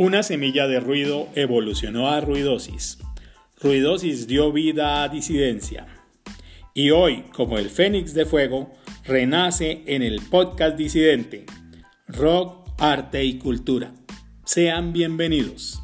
Una semilla de ruido evolucionó a ruidosis. Ruidosis dio vida a disidencia. Y hoy, como el Fénix de Fuego, renace en el podcast disidente. Rock, arte y cultura. Sean bienvenidos.